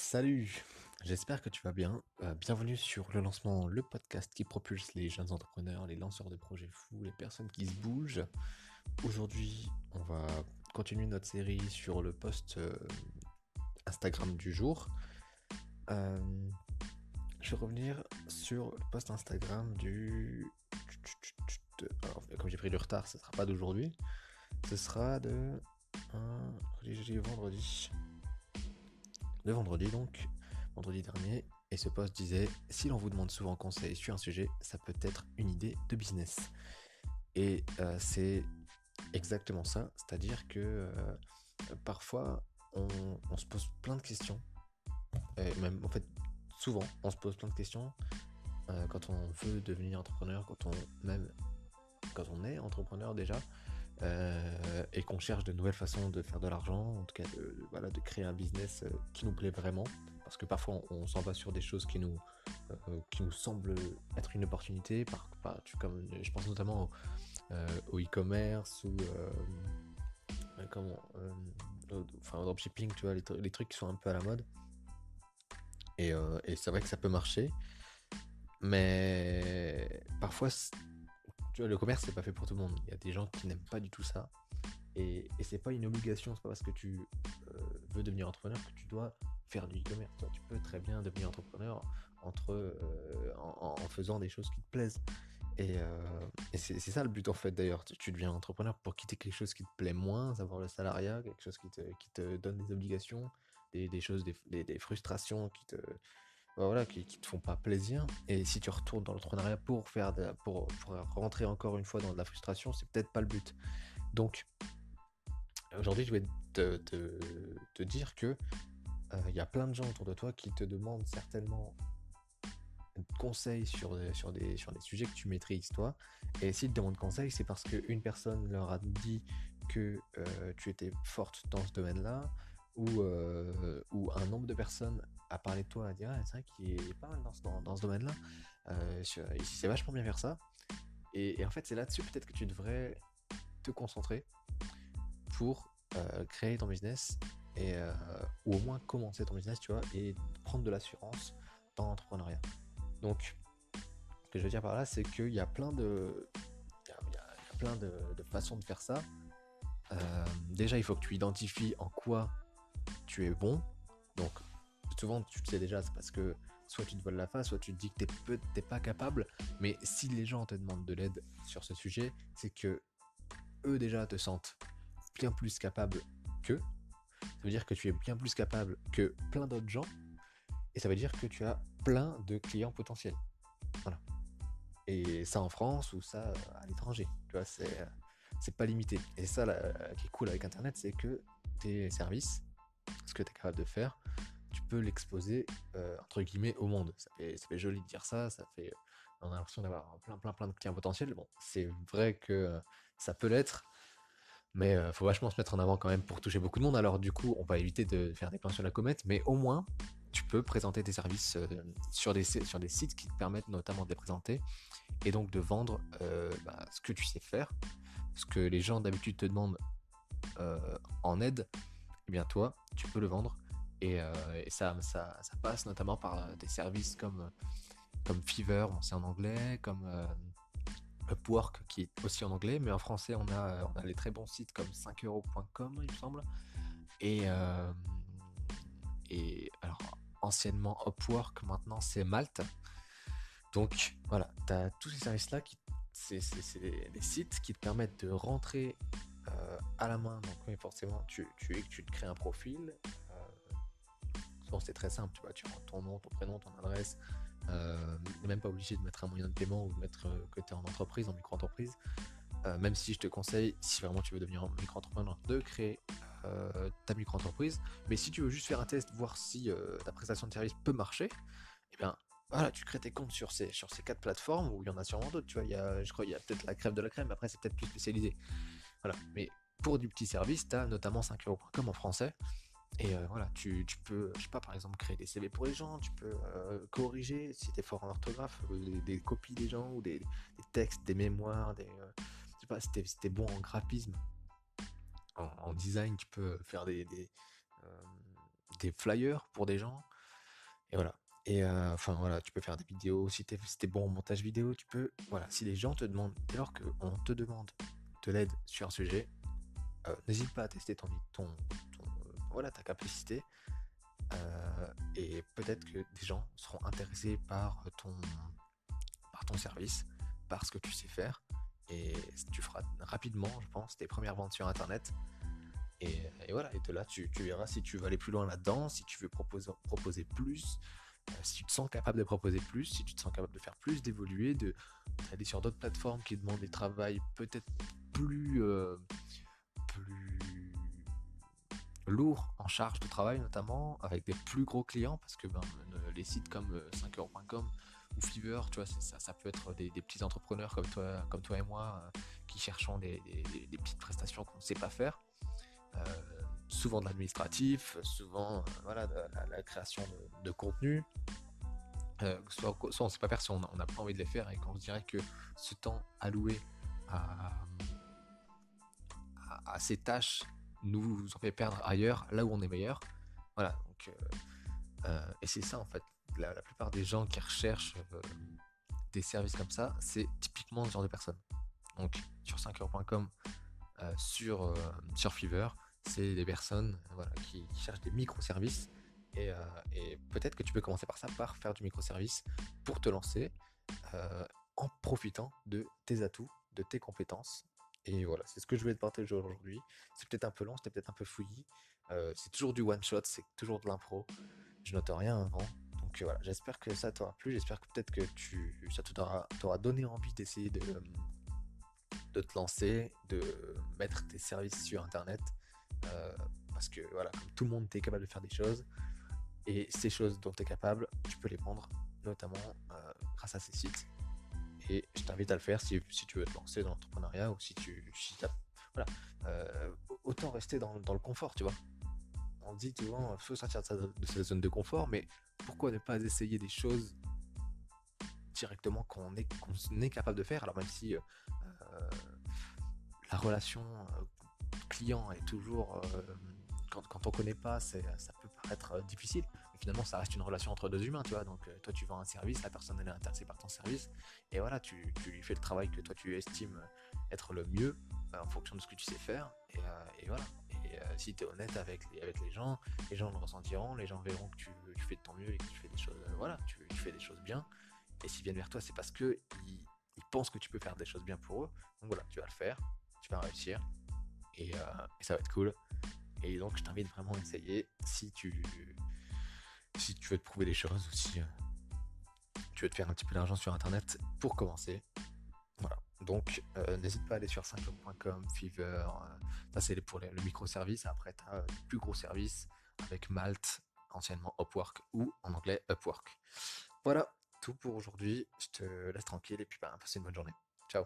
Salut, j'espère que tu vas bien. Euh, bienvenue sur le lancement, le podcast qui propulse les jeunes entrepreneurs, les lanceurs de projets fous, les personnes qui se bougent. Aujourd'hui, on va continuer notre série sur le post euh, Instagram du jour. Euh, je vais revenir sur le post Instagram du... Alors, comme j'ai pris du retard, ce ne sera pas d'aujourd'hui. Ce sera de... vendredi vendredi donc, vendredi dernier, et ce post disait si l'on vous demande souvent conseil sur un sujet, ça peut être une idée de business. Et euh, c'est exactement ça, c'est-à-dire que euh, parfois on, se pose plein de questions, et même en fait souvent on se pose plein de questions euh, quand on veut devenir entrepreneur, quand on même quand on est entrepreneur déjà, euh, et qu'on cherche de nouvelles façons de faire de l'argent, en tout cas de, voilà, de créer un business euh, qui nous plaît vraiment, parce que parfois on, s'en va sur des choses qui nous, euh, qui nous semblent être une opportunité, par, comme, je pense notamment au, e-commerce ou enfin au dropshipping, tu vois, les, trucs qui sont un peu à la mode. Et, et c'est vrai que ça peut marcher, mais parfois le commerce, c'est pas fait pour tout le monde. Il y a des gens qui n'aiment pas du tout ça. Et, c'est pas une obligation, c'est pas parce que tu euh, veux devenir entrepreneur que tu dois faire du e-commerce. Tu peux très bien devenir entrepreneur entre, euh, en, faisant des choses qui te plaisent. Et, euh, c'est ça le but en fait d'ailleurs. Tu, deviens entrepreneur pour quitter quelque chose qui te plaît moins, savoir le salariat, quelque chose qui te, donne des obligations, des, choses, des, frustrations qui te, bah voilà, qui, qui, te font pas plaisir. Et si tu retournes dans l'entrepreneuriat pour faire pour, rentrer encore une fois dans de la frustration, c'est peut-être pas le but. Donc aujourd'hui, je vais te, dire que euh, il y a plein de gens autour de toi qui te demandent certainement conseils sur, sur, des, sur des sujets que tu maîtrises toi. Et s'ils te demandent conseil, c'est parce qu'une personne leur a dit que euh, tu étais forte dans ce domaine-là, ou, euh, ou un nombre de personnes à parler de toi, à dire ah, c'est vrai qu'il est pas mal dans ce, domaine-là, euh, c'est vachement bien faire ça. Et, en fait, c'est là-dessus peut-être que tu devrais te concentrer pour euh, créer ton business et euh, ou au moins commencer ton business, tu vois, et prendre de l'assurance dans l'entrepreneuriat. Donc, ce que je veux dire par là, c'est qu'il y a plein de, il y a, plein de, façons de faire ça. déjà, il faut que tu identifies en quoi tu es bon. Donc, souvent, tu le sais déjà, c'est parce que soit tu te voiles la face, soit tu te dis que tu n'es pas capable. Mais si les gens te demandent de l'aide sur ce sujet, c'est que eux déjà te sentent bien plus capable qu'eux. Ça veut dire que tu es bien plus capable que plein d'autres gens. Et ça veut dire que tu as plein de clients potentiels. Voilà. Et ça en France ou ça à l'étranger. Tu vois, c'est, c'est pas limité. Et ça, qui est cool avec Internet, c'est que tes services, ce que tu es capable de faire, tu peux l'exposer euh, entre guillemets au monde. Ça fait, ça fait, joli de dire ça, ça fait on a l'impression d'avoir plein plein plein de clients potentiels. Bon, c'est vrai que euh, ça peut l'être, mais euh, faut vachement se mettre en avant quand même pour toucher beaucoup de monde. Alors du coup, on va éviter de faire des plans sur la comète, mais au moins tu peux présenter tes services sur, des, sur des sites qui te permettent notamment de les présenter et donc de vendre bah, ce que tu sais faire, ce que les gens d'habitude te demandent en aide, eh bien toi, tu peux le vendre et, euh, ça, ça, passe notamment par euh, des services comme, comme Fever, c'est en anglais, comme euh, Upwork qui est aussi en anglais, mais en français on a, on a les très bons sites comme 5euros.com il me semble. Et, et alors anciennement Upwork, maintenant c'est Malte. Donc voilà, tu as tous ces services-là qui c'est des, sites qui te permettent de rentrer à la main. Donc forcément, tu, tu, tu te crées un profil, c'est très simple, tu vois, tu rentres ton nom, ton prénom, ton adresse, euh, même pas obligé de mettre un moyen de paiement ou de mettre euh, que tu es en entreprise, en micro-entreprise. Euh, même si je te conseille, si vraiment tu veux devenir micro-entrepreneur, de créer ta micro-entreprise. Mais si tu veux juste faire un test, voir si ta prestation de service peut marcher, eh bien voilà, tu crées tes comptes sur ces, quatre plateformes où il y en a sûrement d'autres. Tu vois, il y a, je crois qu'il y a peut-être la crème de la crème, mais après c'est peut-être plus spécialisé. Voilà. Mais pour du petit service, tu as notamment 5euros.com en français. Et euh, voilà, tu, peux, je sais pas, par exemple, créer des CV pour les gens, tu peux euh, corriger si tu es fort en orthographe, euh, des, copies des gens ou des, textes, des mémoires, des, je sais pas, si tu es, bon en graphisme, en, design, tu peux faire des, flyers pour des gens. Et voilà. Et enfin voilà, tu peux faire des vidéos. Si t'es es bon en montage vidéo, tu peux. Voilà, si les gens te demandent, dès lors qu'on te demande de l'aide sur un sujet, n'hésite pas à tester ton, ton, voilà, ta capacité. et peut-être que des gens seront intéressés par ton, par ton service, par ce que tu sais faire. Et tu feras rapidement, je pense, tes premières ventes sur Internet. Et, voilà, et de là, tu, verras si tu veux aller plus loin là-dedans, si tu veux proposer, proposer plus, euh, si tu te sens capable de proposer plus, si tu te sens capable de faire plus, d'évoluer, d'aller sur d'autres plateformes qui demandent des travails peut-être plus, euh, plus lourds en charge de travail, notamment avec des plus gros clients, parce que ben, les sites comme 5euros.com euh, ou Fiverr, tu vois, ça, ça peut être des, petits entrepreneurs comme toi, comme toi et moi qui cherchons des, des petites prestations qu'on ne sait pas faire. Euh, souvent de l'administratif, souvent euh, voilà, la, création de, contenu. Euh, soit, soit, on ne sait pas faire si on n'a pas envie de les faire et quand je dirais que ce temps alloué à, à, ces tâches nous en fait perdre ailleurs, là où on est meilleur. Voilà, donc, et c'est ça en fait. La, plupart des gens qui recherchent des services comme ça, c'est typiquement ce genre de personnes. Donc sur 5heures.com, sur, sur c'est des personnes qui, cherchent des microservices. Et, euh, peut-être que tu peux commencer par ça, par faire du microservice pour te lancer euh, en profitant de tes atouts, de tes compétences. Et voilà, c'est ce que je voulais te partager aujourd'hui. C'est peut-être un peu long, c'était peut-être un peu fouillis. Euh, c'est toujours du one shot, c'est toujours de l'impro. Je note rien avant. Donc voilà, j'espère que ça t'aura plu. J'espère que peut-être que tu, ça t'aura donné envie d'essayer de, de te lancer, de mettre tes services sur Internet euh, parce que voilà, comme tout le monde est capable de faire des choses, et ces choses dont tu es capable, tu peux les vendre, notamment euh, grâce à ces sites. Et je t'invite à le faire si, tu veux te lancer dans l'entrepreneuriat ou si tu. voilà. Euh, autant rester dans, le confort, tu vois. On dit souvent, il faut sortir de sa, zone de confort, mais pourquoi ne pas essayer des choses directement qu'on est, capable de faire? Alors, même si la relation client est toujours, euh, quand, quand on connaît pas, ça peut paraître euh, difficile. Mais finalement, ça reste une relation entre deux humains, tu vois. Donc, euh, toi, tu vends un service, la personne elle est intéressée par ton service, et voilà, tu, lui fais le travail que toi tu estimes être le mieux en fonction de ce que tu sais faire, et, voilà. Et si tu es honnête avec les, gens, les gens le ressentiront, les gens verront que tu, fais de ton mieux et que tu fais des choses, voilà, tu, fais des choses bien. Et s'ils viennent vers toi, c'est parce que ils, pensent que tu peux faire des choses bien pour eux. Donc voilà, tu vas le faire, tu vas réussir. Euh, et, ça va être cool. Et donc je t'invite vraiment à essayer si tu si tu veux te prouver des choses ou si euh, tu veux te faire un petit peu d'argent sur internet pour commencer. Voilà. Donc euh, n'hésite pas à aller sur 5com, Fever, ça c'est pour le microservice. Après tu as plus gros service avec Malt, anciennement Upwork ou en anglais Upwork. Voilà, tout pour aujourd'hui. Je te laisse tranquille et puis bah, passer une bonne journée. Ciao